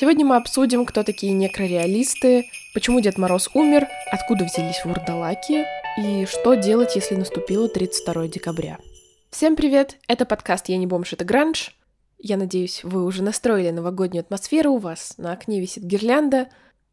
Сегодня мы обсудим, кто такие некрореалисты, почему Дед Мороз умер, откуда взялись вурдалаки и что делать, если наступило 32 декабря. Всем привет! Это подкаст «Я не бомж, это гранж». Я надеюсь, вы уже настроили новогоднюю атмосферу, у вас на окне висит гирлянда,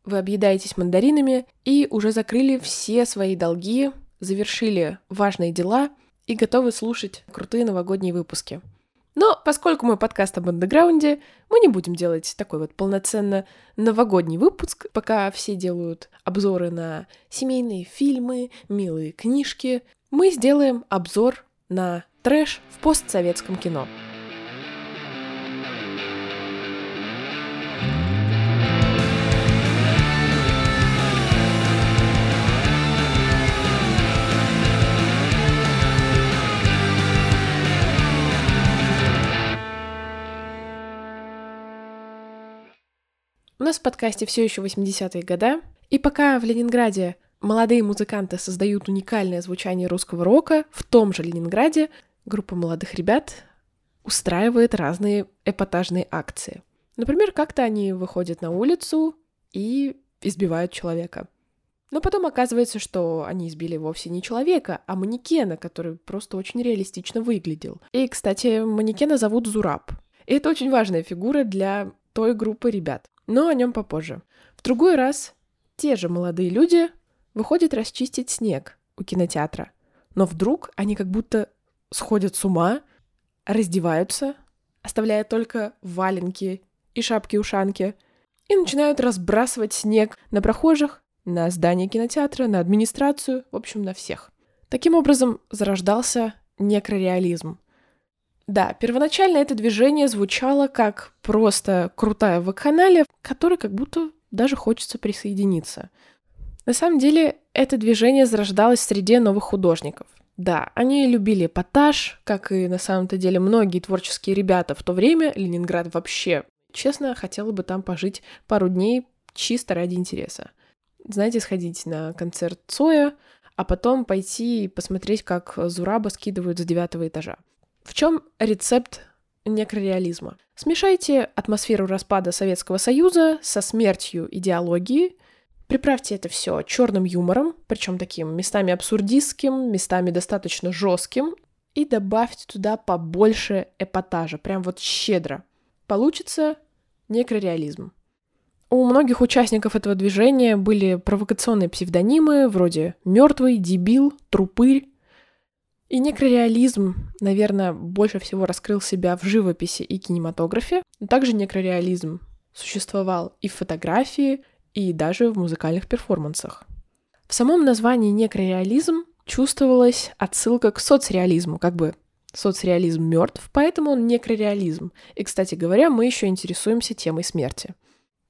вы объедаетесь мандаринами и уже закрыли все свои долги, завершили важные дела и готовы слушать крутые новогодние выпуски – но поскольку мой подкаст об андеграунде, мы не будем делать такой вот полноценно новогодний выпуск, пока все делают обзоры на семейные фильмы, милые книжки. Мы сделаем обзор на трэш в постсоветском кино. Нас в подкасте все еще 80-е года, и пока в Ленинграде молодые музыканты создают уникальное звучание русского рока, в том же Ленинграде группа молодых ребят устраивает разные эпатажные акции. Например, как-то они выходят на улицу и избивают человека. Но потом оказывается, что они избили вовсе не человека, а манекена, который просто очень реалистично выглядел. И, кстати, манекена зовут Зураб. И это очень важная фигура для той группы ребят но о нем попозже. В другой раз те же молодые люди выходят расчистить снег у кинотеатра, но вдруг они как будто сходят с ума, раздеваются, оставляя только валенки и шапки-ушанки, и начинают разбрасывать снег на прохожих, на здание кинотеатра, на администрацию, в общем, на всех. Таким образом зарождался некрореализм, да, первоначально это движение звучало как просто крутая вакханалия, к которой как будто даже хочется присоединиться. На самом деле, это движение зарождалось в среде новых художников. Да, они любили эпатаж, как и на самом-то деле многие творческие ребята в то время, Ленинград вообще. Честно, хотела бы там пожить пару дней чисто ради интереса. Знаете, сходить на концерт Цоя, а потом пойти посмотреть, как Зураба скидывают с девятого этажа. В чем рецепт некрореализма? Смешайте атмосферу распада Советского Союза со смертью идеологии, приправьте это все черным юмором, причем таким местами абсурдистским, местами достаточно жестким, и добавьте туда побольше эпатажа, прям вот щедро. Получится некрореализм. У многих участников этого движения были провокационные псевдонимы вроде «мертвый», «дебил», «трупырь», и некрореализм, наверное, больше всего раскрыл себя в живописи и кинематографе. Также некрореализм существовал и в фотографии, и даже в музыкальных перформансах. В самом названии некрореализм чувствовалась отсылка к соцреализму, как бы соцреализм мертв, поэтому он некрореализм. И, кстати говоря, мы еще интересуемся темой смерти.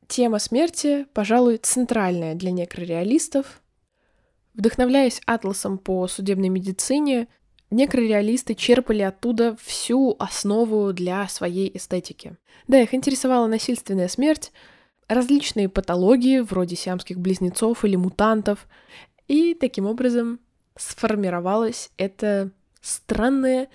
Тема смерти, пожалуй, центральная для некрореалистов. Вдохновляясь атласом по судебной медицине, Некрореалисты черпали оттуда всю основу для своей эстетики. Да, их интересовала насильственная смерть, различные патологии, вроде сиамских близнецов или мутантов, и таким образом сформировалось это странное,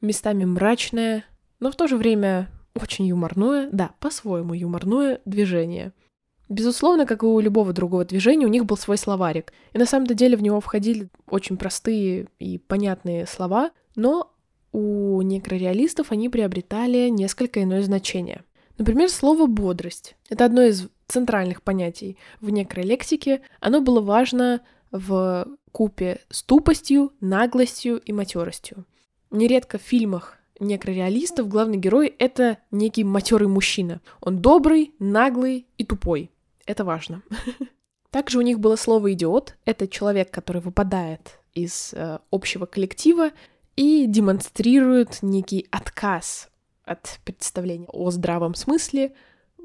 местами мрачное, но в то же время очень юморное, да, по-своему юморное движение – Безусловно, как и у любого другого движения, у них был свой словарик. И на самом деле в него входили очень простые и понятные слова, но у некрореалистов они приобретали несколько иное значение. Например, слово «бодрость». Это одно из центральных понятий в некролексике. Оно было важно в купе с тупостью, наглостью и матеростью. Нередко в фильмах некрореалистов главный герой — это некий матерый мужчина. Он добрый, наглый и тупой. Это важно. Также у них было слово «идиот». Это человек, который выпадает из э, общего коллектива и демонстрирует некий отказ от представления о здравом смысле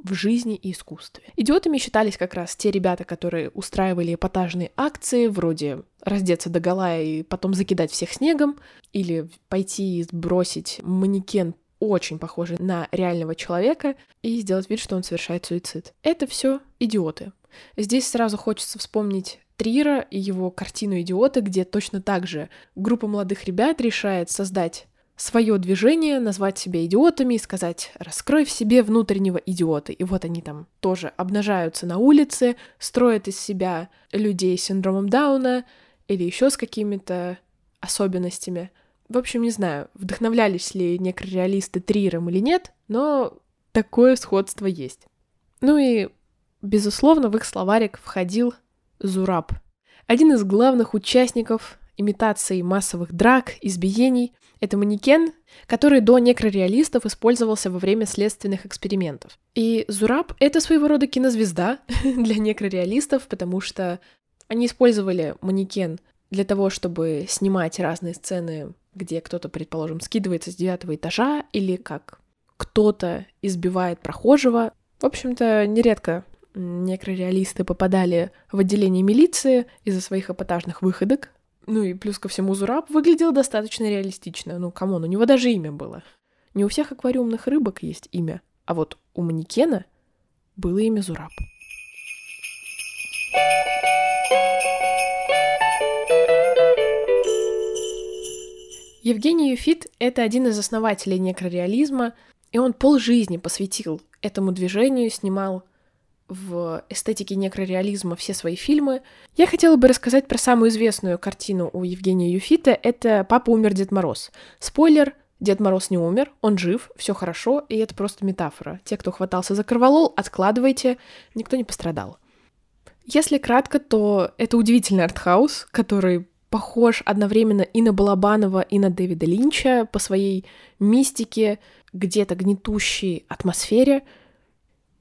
в жизни и искусстве. Идиотами считались как раз те ребята, которые устраивали эпатажные акции, вроде раздеться до гола и потом закидать всех снегом, или пойти и сбросить манекен очень похожий на реального человека и сделать вид, что он совершает суицид. Это все идиоты. Здесь сразу хочется вспомнить Трира и его картину «Идиоты», где точно так же группа молодых ребят решает создать свое движение, назвать себя идиотами и сказать «раскрой в себе внутреннего идиота». И вот они там тоже обнажаются на улице, строят из себя людей с синдромом Дауна или еще с какими-то особенностями. В общем, не знаю, вдохновлялись ли некрореалисты Триром или нет, но такое сходство есть. Ну и, безусловно, в их словарик входил Зураб, один из главных участников имитации массовых драк, избиений — это манекен, который до некрореалистов использовался во время следственных экспериментов. И Зураб — это своего рода кинозвезда для некрореалистов, потому что они использовали манекен для того, чтобы снимать разные сцены, где кто-то, предположим, скидывается с девятого этажа, или как кто-то избивает прохожего. В общем-то, нередко некрореалисты попадали в отделение милиции из-за своих эпатажных выходок, ну и плюс ко всему Зураб выглядел достаточно реалистично. Ну, come on, у него даже имя было. Не у всех аквариумных рыбок есть имя, а вот у манекена было имя Зураб. Евгений Юфит — это один из основателей некрореализма, и он полжизни посвятил этому движению, снимал в эстетике некрореализма все свои фильмы. Я хотела бы рассказать про самую известную картину у Евгения Юфита. Это «Папа умер, Дед Мороз». Спойлер, Дед Мороз не умер, он жив, все хорошо, и это просто метафора. Те, кто хватался за корвалол, откладывайте, никто не пострадал. Если кратко, то это удивительный артхаус, который похож одновременно и на Балабанова, и на Дэвида Линча по своей мистике, где-то гнетущей атмосфере —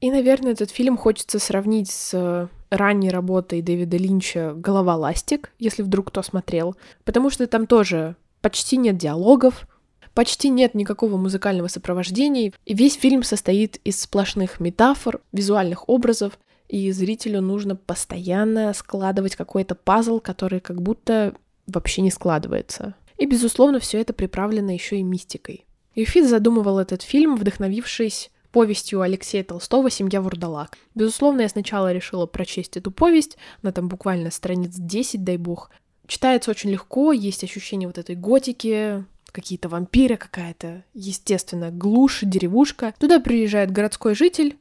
и, наверное, этот фильм хочется сравнить с э, ранней работой Дэвида Линча «Голова ластик», если вдруг кто смотрел, потому что там тоже почти нет диалогов, почти нет никакого музыкального сопровождения, и весь фильм состоит из сплошных метафор, визуальных образов, и зрителю нужно постоянно складывать какой-то пазл, который как будто вообще не складывается. И, безусловно, все это приправлено еще и мистикой. Юфит задумывал этот фильм, вдохновившись повестью Алексея Толстого «Семья Вурдалак». Безусловно, я сначала решила прочесть эту повесть, она там буквально страниц 10, дай бог. Читается очень легко, есть ощущение вот этой готики, какие-то вампиры, какая-то, естественно, глушь, деревушка. Туда приезжает городской житель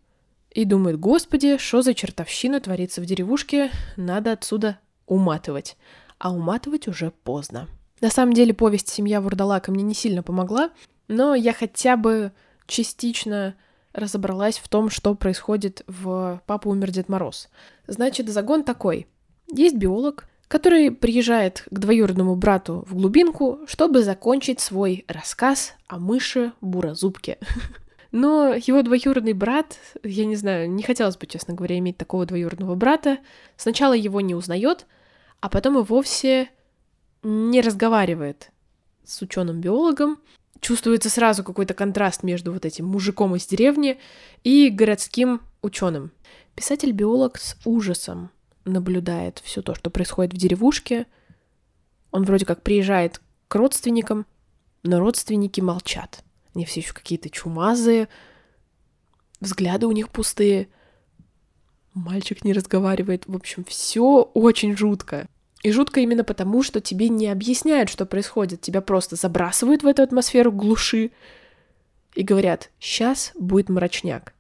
и думает, господи, что за чертовщина творится в деревушке, надо отсюда уматывать. А уматывать уже поздно. На самом деле повесть «Семья Вурдалака» мне не сильно помогла, но я хотя бы частично разобралась в том, что происходит в «Папа умер Дед Мороз». Значит, загон такой. Есть биолог, который приезжает к двоюродному брату в глубинку, чтобы закончить свой рассказ о мыше Буразубке. Но его двоюродный брат, я не знаю, не хотелось бы, честно говоря, иметь такого двоюродного брата, сначала его не узнает, а потом и вовсе не разговаривает с ученым-биологом, чувствуется сразу какой-то контраст между вот этим мужиком из деревни и городским ученым. Писатель-биолог с ужасом наблюдает все то, что происходит в деревушке. Он вроде как приезжает к родственникам, но родственники молчат. Они все еще какие-то чумазые, взгляды у них пустые. Мальчик не разговаривает. В общем, все очень жутко. И жутко именно потому, что тебе не объясняют, что происходит. Тебя просто забрасывают в эту атмосферу глуши и говорят, сейчас будет мрачняк.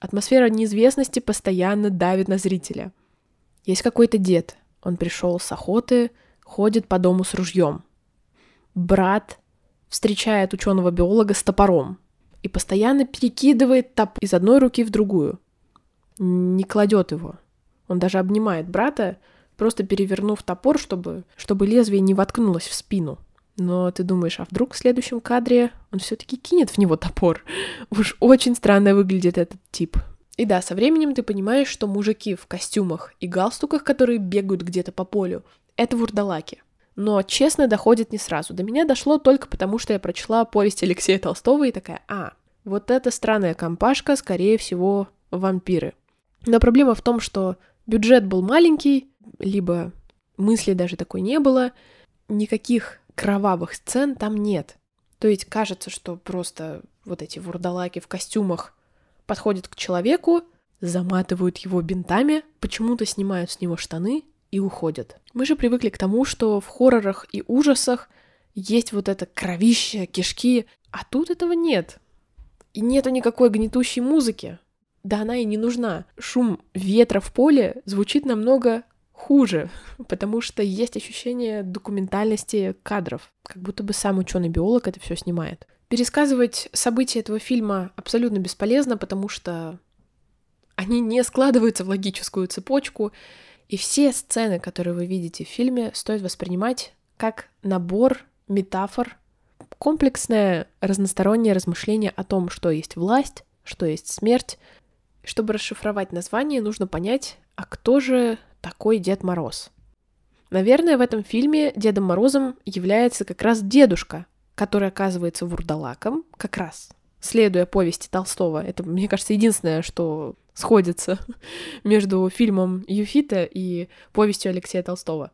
Атмосфера неизвестности постоянно давит на зрителя. Есть какой-то дед. Он пришел с охоты, ходит по дому с ружьем. Брат встречает ученого биолога с топором и постоянно перекидывает топор из одной руки в другую. Не кладет его. Он даже обнимает брата, просто перевернув топор, чтобы, чтобы лезвие не воткнулось в спину. Но ты думаешь, а вдруг в следующем кадре он все-таки кинет в него топор? Уж очень странно выглядит этот тип. И да, со временем ты понимаешь, что мужики в костюмах и галстуках, которые бегают где-то по полю, это вурдалаки. Но, честно, доходит не сразу. До меня дошло только потому, что я прочла повесть Алексея Толстого и такая, а, вот эта странная компашка, скорее всего, вампиры. Но проблема в том, что бюджет был маленький, либо мысли даже такой не было, никаких кровавых сцен там нет. То есть кажется, что просто вот эти вурдалаки в костюмах подходят к человеку, заматывают его бинтами, почему-то снимают с него штаны и уходят. Мы же привыкли к тому, что в хоррорах и ужасах есть вот это кровище, кишки, а тут этого нет. И нету никакой гнетущей музыки. Да она и не нужна. Шум ветра в поле звучит намного хуже, потому что есть ощущение документальности кадров, как будто бы сам ученый биолог это все снимает. Пересказывать события этого фильма абсолютно бесполезно, потому что они не складываются в логическую цепочку, и все сцены, которые вы видите в фильме, стоит воспринимать как набор метафор, комплексное разностороннее размышление о том, что есть власть, что есть смерть. Чтобы расшифровать название, нужно понять, а кто же такой Дед Мороз? Наверное, в этом фильме Дедом Морозом является как раз дедушка, который оказывается вурдалаком, как раз следуя повести Толстого. Это, мне кажется, единственное, что сходится между фильмом Юфита и повестью Алексея Толстого.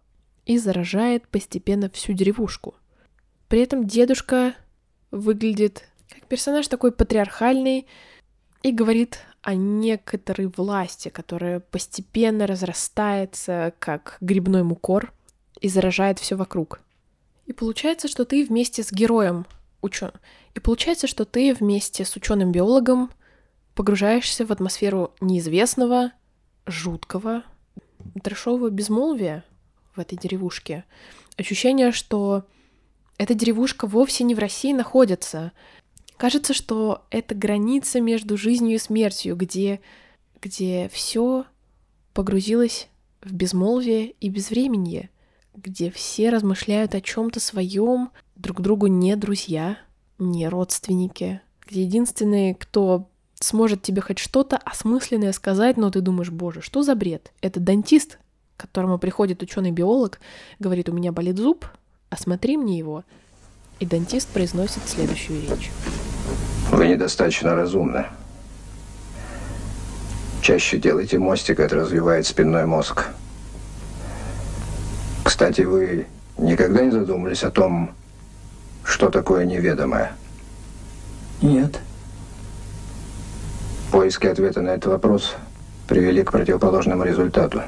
И заражает постепенно всю деревушку. При этом дедушка выглядит как персонаж такой патриархальный и говорит о некоторой власти, которая постепенно разрастается, как грибной мукор, и заражает все вокруг. И получается, что ты вместе с героем учен. И получается, что ты вместе с ученым-биологом погружаешься в атмосферу неизвестного, жуткого, трешового безмолвия в этой деревушке. Ощущение, что эта деревушка вовсе не в России находится. Кажется, что это граница между жизнью и смертью, где, где все погрузилось в безмолвие и безвременье, где все размышляют о чем-то своем, друг другу не друзья, не родственники, где единственный, кто сможет тебе хоть что-то осмысленное сказать, но ты думаешь, боже, что за бред? Это дантист, к которому приходит ученый-биолог, говорит, у меня болит зуб, осмотри мне его. И дантист произносит следующую речь. Вы недостаточно разумны. Чаще делайте мостик, это развивает спинной мозг. Кстати, вы никогда не задумывались о том, что такое неведомое? Нет. Поиски ответа на этот вопрос привели к противоположному результату.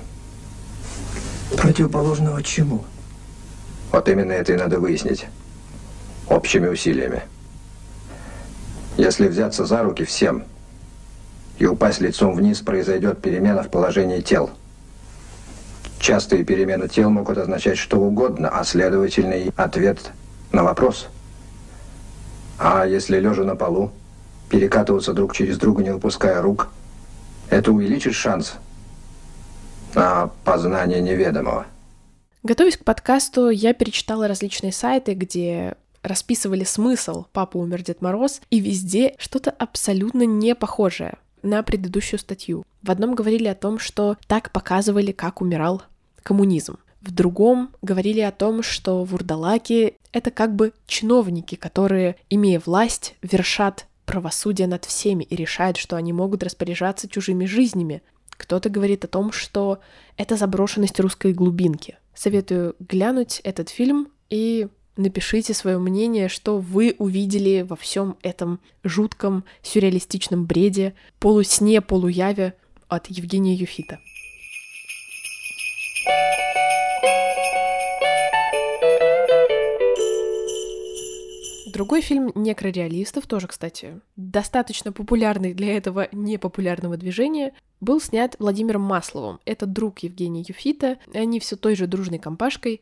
Противоположного чему? Вот именно это и надо выяснить. Общими усилиями. Если взяться за руки всем и упасть лицом вниз, произойдет перемена в положении тел. Частые перемены тел могут означать что угодно, а следовательный ответ на вопрос. А если лежа на полу, перекатываться друг через друга, не выпуская рук, это увеличит шанс на познание неведомого. Готовясь к подкасту, я перечитала различные сайты, где расписывали смысл «Папа умер, Дед Мороз», и везде что-то абсолютно не похожее на предыдущую статью. В одном говорили о том, что так показывали, как умирал коммунизм. В другом говорили о том, что вурдалаки — это как бы чиновники, которые, имея власть, вершат правосудие над всеми и решают, что они могут распоряжаться чужими жизнями. Кто-то говорит о том, что это заброшенность русской глубинки. Советую глянуть этот фильм и напишите свое мнение, что вы увидели во всем этом жутком сюрреалистичном бреде, полусне, полуяве от Евгения Юфита. Другой фильм некрореалистов, тоже, кстати, достаточно популярный для этого непопулярного движения, был снят Владимиром Масловым. Это друг Евгения Юфита, они все той же дружной компашкой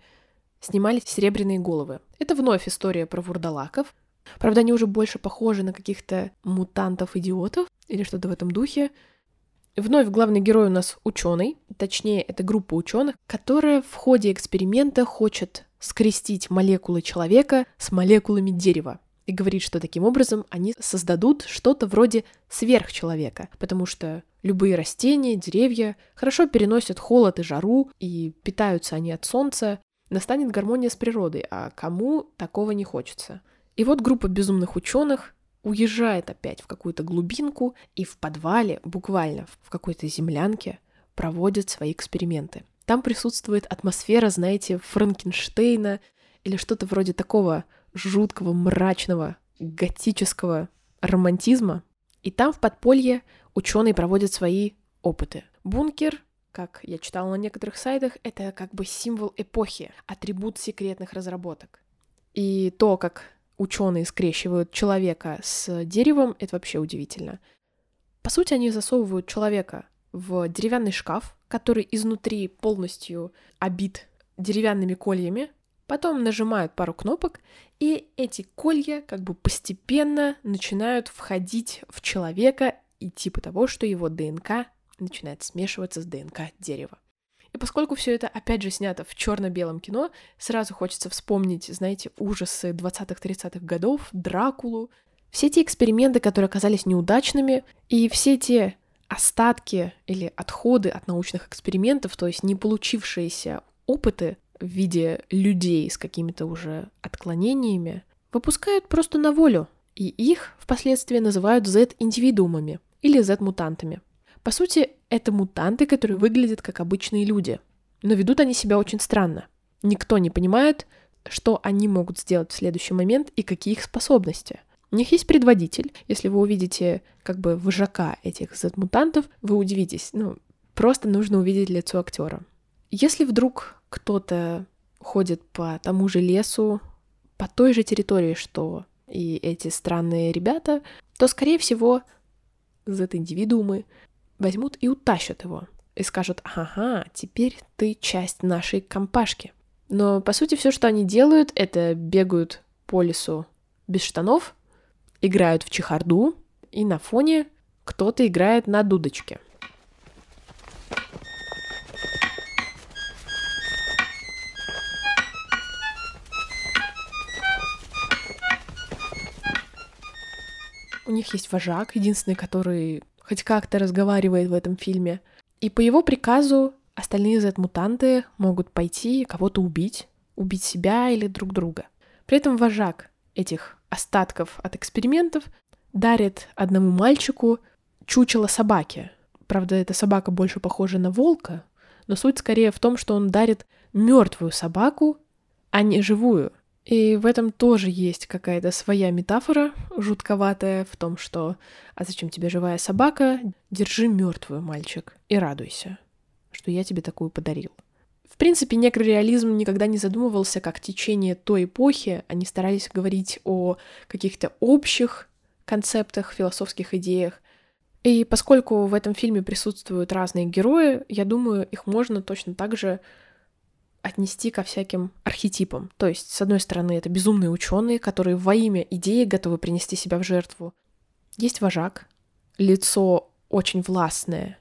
снимали «Серебряные головы». Это вновь история про вурдалаков. Правда, они уже больше похожи на каких-то мутантов-идиотов или что-то в этом духе. Вновь главный герой у нас ученый, точнее, это группа ученых, которая в ходе эксперимента хочет скрестить молекулы человека с молекулами дерева. И говорит, что таким образом они создадут что-то вроде сверхчеловека, потому что любые растения, деревья хорошо переносят холод и жару, и питаются они от солнца, настанет гармония с природой, а кому такого не хочется. И вот группа безумных ученых уезжает опять в какую-то глубинку и в подвале, буквально в какой-то землянке, проводит свои эксперименты. Там присутствует атмосфера, знаете, Франкенштейна или что-то вроде такого жуткого, мрачного, готического романтизма. И там в подполье ученые проводят свои опыты. Бункер, как я читала на некоторых сайтах, это как бы символ эпохи, атрибут секретных разработок. И то, как ученые скрещивают человека с деревом, это вообще удивительно. По сути, они засовывают человека в деревянный шкаф, который изнутри полностью обит деревянными кольями, потом нажимают пару кнопок, и эти колья как бы постепенно начинают входить в человека и типа того, что его ДНК начинает смешиваться с ДНК дерева. И поскольку все это, опять же, снято в черно-белом кино, сразу хочется вспомнить, знаете, ужасы 20-30-х годов, Дракулу, все те эксперименты, которые оказались неудачными, и все те остатки или отходы от научных экспериментов, то есть не получившиеся опыты в виде людей с какими-то уже отклонениями, выпускают просто на волю, и их впоследствии называют Z-индивидуумами или Z-мутантами. По сути, это мутанты, которые выглядят как обычные люди, но ведут они себя очень странно. Никто не понимает, что они могут сделать в следующий момент и какие их способности. У них есть предводитель. Если вы увидите как бы вожака этих Z-мутантов, вы удивитесь. Ну, просто нужно увидеть лицо актера. Если вдруг кто-то ходит по тому же лесу, по той же территории, что и эти странные ребята, то, скорее всего, Z-индивидуумы возьмут и утащат его. И скажут, ага, теперь ты часть нашей компашки. Но, по сути, все, что они делают, это бегают по лесу без штанов, играют в чехарду, и на фоне кто-то играет на дудочке. У них есть вожак, единственный, который хоть как-то разговаривает в этом фильме. И по его приказу остальные Z-мутанты могут пойти кого-то убить, убить себя или друг друга. При этом вожак этих остатков от экспериментов дарит одному мальчику чучело собаки. Правда, эта собака больше похожа на волка, но суть скорее в том, что он дарит мертвую собаку, а не живую. И в этом тоже есть какая-то своя метафора, жутковатая, в том, что «А зачем тебе живая собака? Держи мертвую, мальчик, и радуйся, что я тебе такую подарил». В принципе, некрореализм никогда не задумывался как течение той эпохи, они старались говорить о каких-то общих концептах, философских идеях. И поскольку в этом фильме присутствуют разные герои, я думаю, их можно точно так же отнести ко всяким архетипам. То есть, с одной стороны, это безумные ученые, которые во имя идеи готовы принести себя в жертву. Есть вожак, лицо очень властное.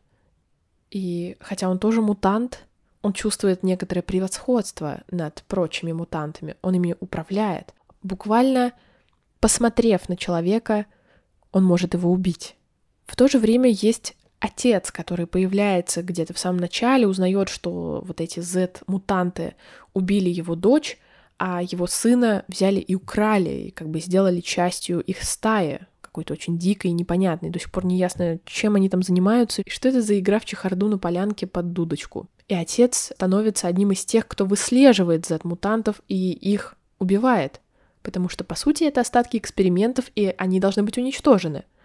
И хотя он тоже мутант, он чувствует некоторое превосходство над прочими мутантами. Он ими управляет. Буквально посмотрев на человека, он может его убить. В то же время есть отец, который появляется где-то в самом начале, узнает, что вот эти Z-мутанты убили его дочь, а его сына взяли и украли, и как бы сделали частью их стаи, какой-то очень дикой и непонятной. До сих пор не ясно, чем они там занимаются, и что это за игра в чехарду на полянке под дудочку. И отец становится одним из тех, кто выслеживает Z-мутантов и их убивает. Потому что, по сути, это остатки экспериментов, и они должны быть уничтожены —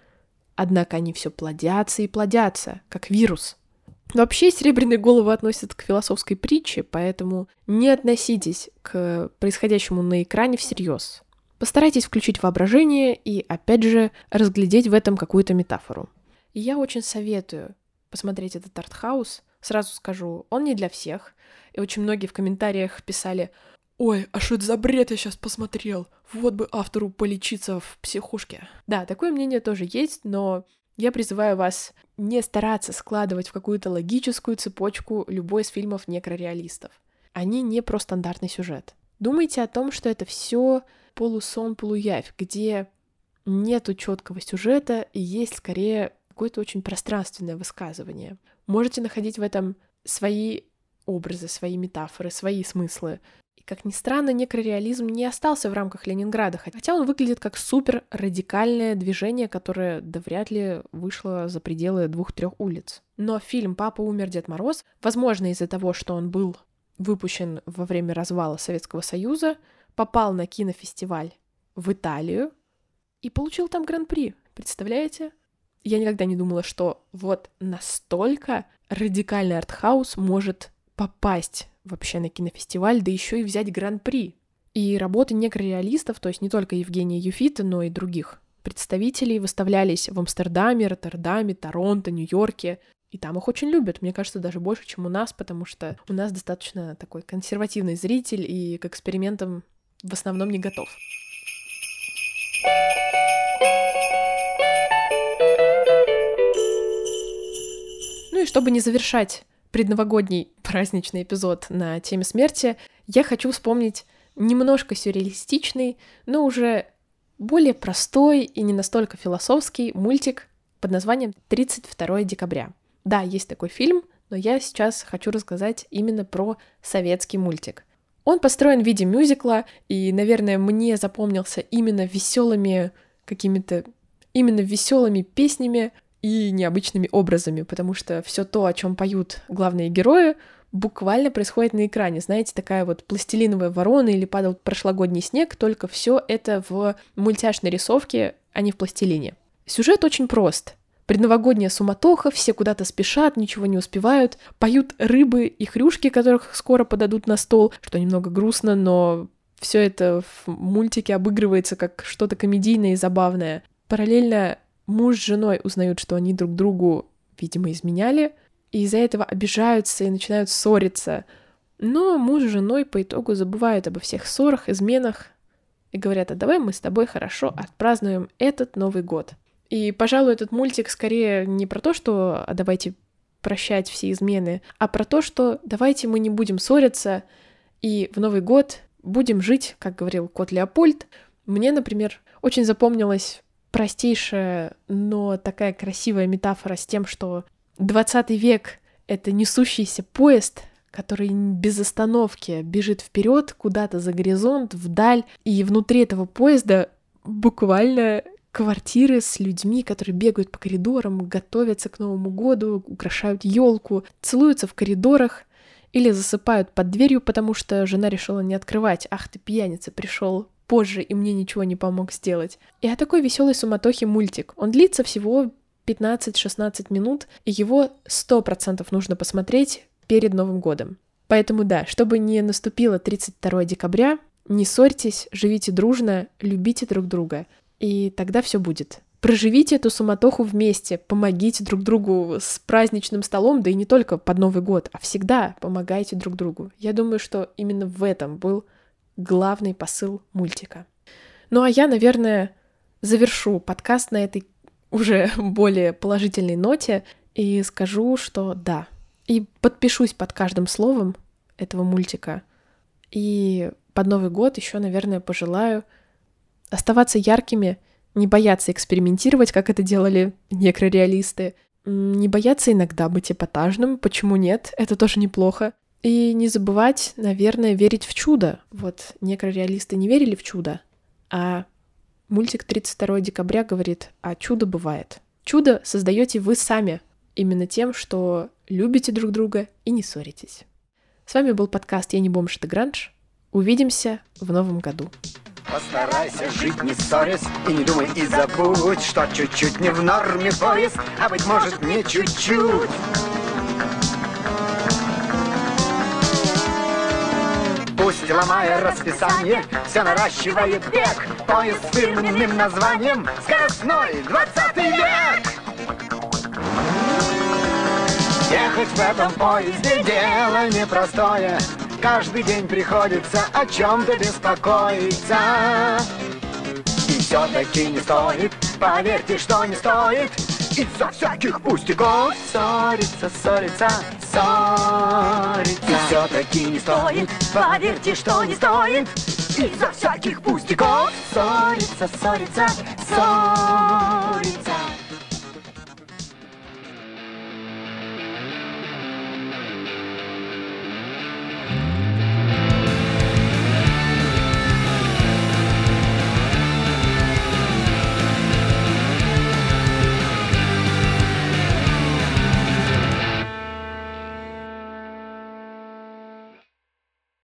Однако они все плодятся и плодятся, как вирус. Вообще серебряные головы относятся к философской притче, поэтому не относитесь к происходящему на экране всерьез. Постарайтесь включить воображение и, опять же, разглядеть в этом какую-то метафору. Я очень советую посмотреть этот артхаус. Сразу скажу, он не для всех. И очень многие в комментариях писали, Ой, а что это за бред я сейчас посмотрел? Вот бы автору полечиться в психушке. Да, такое мнение тоже есть, но я призываю вас не стараться складывать в какую-то логическую цепочку любой из фильмов некрореалистов. Они не про стандартный сюжет. Думайте о том, что это все полусон, полуявь, где нету четкого сюжета и есть скорее какое-то очень пространственное высказывание. Можете находить в этом свои образы, свои метафоры, свои смыслы, и, как ни странно, некрореализм не остался в рамках Ленинграда, хотя он выглядит как супер радикальное движение, которое да вряд ли вышло за пределы двух-трех улиц. Но фильм «Папа умер, Дед Мороз», возможно, из-за того, что он был выпущен во время развала Советского Союза, попал на кинофестиваль в Италию и получил там гран-при. Представляете? Я никогда не думала, что вот настолько радикальный артхаус может попасть вообще на кинофестиваль, да еще и взять гран-при. И работы некрореалистов, то есть не только Евгения Юфита, но и других представителей выставлялись в Амстердаме, Роттердаме, Торонто, Нью-Йорке. И там их очень любят, мне кажется, даже больше, чем у нас, потому что у нас достаточно такой консервативный зритель и к экспериментам в основном не готов. Ну и чтобы не завершать предновогодний праздничный эпизод на теме смерти, я хочу вспомнить немножко сюрреалистичный, но уже более простой и не настолько философский мультик под названием «32 декабря». Да, есть такой фильм, но я сейчас хочу рассказать именно про советский мультик. Он построен в виде мюзикла, и, наверное, мне запомнился именно веселыми какими-то именно веселыми песнями и необычными образами, потому что все то, о чем поют главные герои, буквально происходит на экране. Знаете, такая вот пластилиновая ворона или падал прошлогодний снег, только все это в мультяшной рисовке, а не в пластилине. Сюжет очень прост. Предновогодняя суматоха, все куда-то спешат, ничего не успевают, поют рыбы и хрюшки, которых скоро подадут на стол, что немного грустно, но все это в мультике обыгрывается как что-то комедийное и забавное. Параллельно муж с женой узнают, что они друг другу, видимо, изменяли, и из-за этого обижаются и начинают ссориться. Но муж с женой по итогу забывают обо всех ссорах, изменах и говорят, а давай мы с тобой хорошо отпразднуем этот Новый год. И, пожалуй, этот мультик скорее не про то, что а давайте прощать все измены, а про то, что давайте мы не будем ссориться, и в Новый год будем жить, как говорил кот Леопольд. Мне, например, очень запомнилась простейшая, но такая красивая метафора с тем, что 20 век — это несущийся поезд, который без остановки бежит вперед куда-то за горизонт, вдаль, и внутри этого поезда буквально квартиры с людьми, которые бегают по коридорам, готовятся к Новому году, украшают елку, целуются в коридорах или засыпают под дверью, потому что жена решила не открывать. Ах ты пьяница, пришел позже, и мне ничего не помог сделать. И о такой веселой суматохе мультик. Он длится всего 15-16 минут, и его 100% нужно посмотреть перед Новым годом. Поэтому да, чтобы не наступило 32 декабря, не ссорьтесь, живите дружно, любите друг друга, и тогда все будет. Проживите эту суматоху вместе, помогите друг другу с праздничным столом, да и не только под Новый год, а всегда помогайте друг другу. Я думаю, что именно в этом был главный посыл мультика. Ну а я, наверное, завершу подкаст на этой уже более положительной ноте и скажу, что да. И подпишусь под каждым словом этого мультика. И под Новый год еще, наверное, пожелаю оставаться яркими, не бояться экспериментировать, как это делали некрореалисты, не бояться иногда быть эпатажным, почему нет, это тоже неплохо. И не забывать, наверное, верить в чудо. Вот некрореалисты не верили в чудо, а Мультик 32 декабря говорит, а чудо бывает. Чудо создаете вы сами, именно тем, что любите друг друга и не ссоритесь. С вами был подкаст «Я не бомж, это гранж». Увидимся в новом году. Постарайся жить не ссорясь И не думай и забудь Что чуть-чуть не в норме поезд А быть может не чуть-чуть. Пусть ломая расписание, все наращивает бег Поезд с фирменным названием Скоростной 20 век Ехать в этом поезде дело непростое Каждый день приходится о чем-то беспокоиться. И все-таки не стоит, поверьте, что не стоит. Из-за всяких пустяков Ссориться, ссориться, ссориться. И все-таки не стоит, поверьте, что не стоит. Из-за всяких пустяков Ссориться, ссориться, ссориться